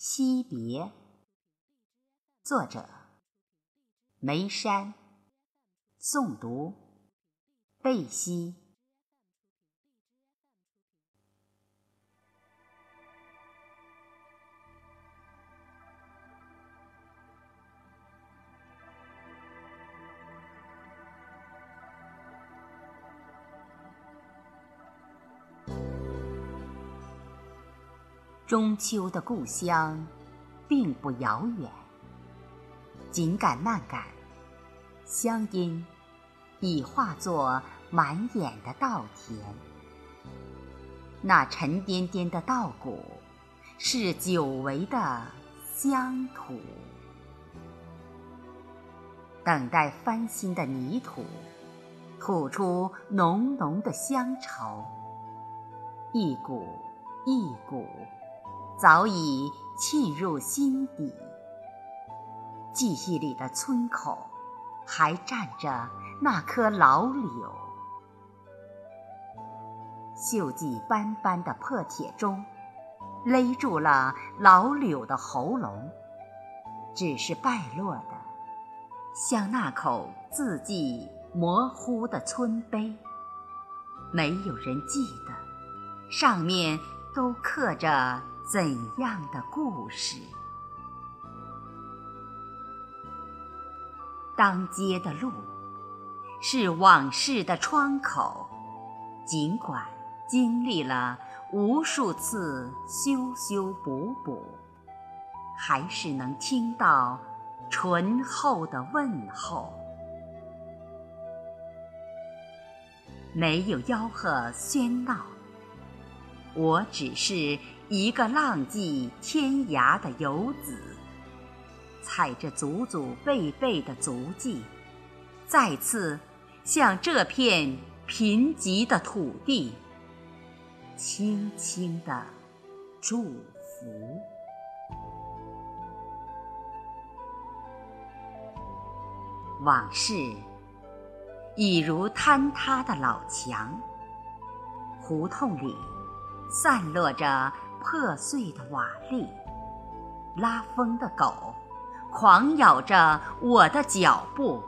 惜别，作者：梅山，诵读：贝西。中秋的故乡，并不遥远。紧赶慢赶，乡音已化作满眼的稻田。那沉甸甸的稻谷，是久违的乡土。等待翻新的泥土，吐出浓浓的乡愁。一股一股。早已沁入心底。记忆里的村口，还站着那棵老柳。锈迹斑斑的破铁钟，勒住了老柳的喉咙，只是败落的，像那口字迹模糊的村碑。没有人记得，上面都刻着。怎样的故事？当街的路是往事的窗口，尽管经历了无数次修修补补，还是能听到醇厚的问候。没有吆喝喧闹，我只是。一个浪迹天涯的游子，踩着祖祖辈辈的足迹，再次向这片贫瘠的土地轻轻的祝福。往事已如坍塌的老墙，胡同里散落着。破碎的瓦砾，拉风的狗，狂咬着我的脚步。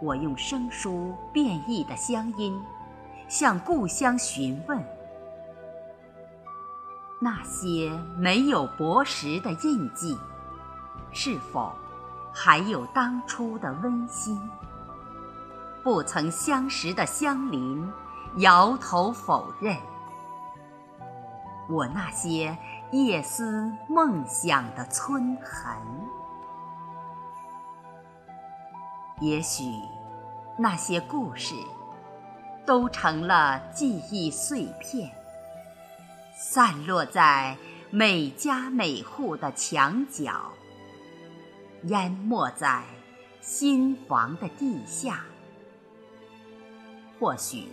我用生疏变异的乡音，向故乡询问：那些没有薄石的印记，是否还有当初的温馨？不曾相识的乡邻，摇头否认。我那些夜思梦想的村痕，也许那些故事都成了记忆碎片，散落在每家每户的墙角，淹没在新房的地下，或许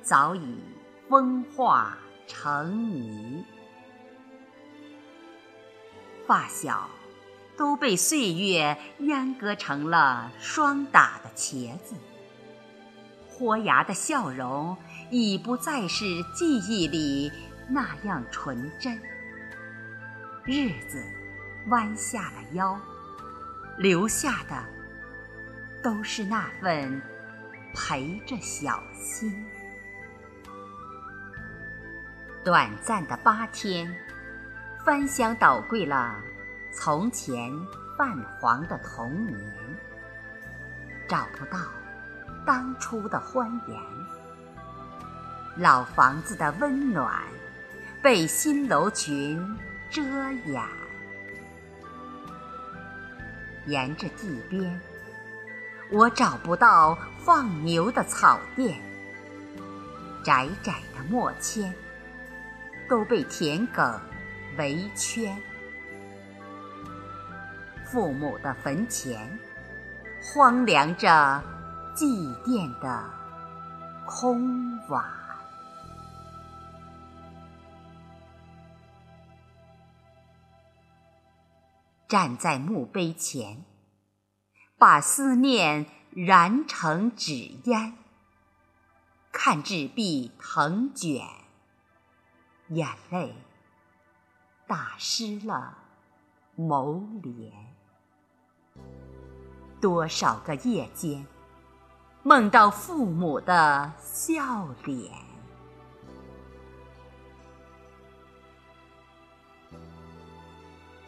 早已风化。成泥，发小都被岁月阉割成了霜打的茄子，豁牙的笑容已不再是记忆里那样纯真。日子弯下了腰，留下的都是那份陪着小心。短暂的八天，翻箱倒柜了从前泛黄的童年，找不到当初的欢颜。老房子的温暖被新楼群遮掩，沿着地边，我找不到放牛的草甸，窄窄的墨签。都被田埂围圈，父母的坟前荒凉着祭奠的空碗，站在墓碑前，把思念燃成纸烟，看纸币腾卷。眼泪打湿了眸帘。多少个夜间，梦到父母的笑脸。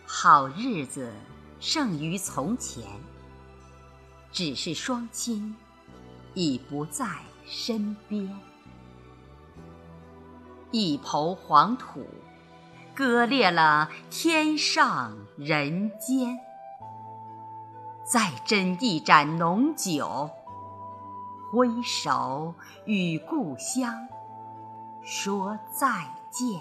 好日子胜于从前，只是双亲已不在身边。一抔黄土，割裂了天上人间。再斟一盏浓酒，挥手与故乡说再见。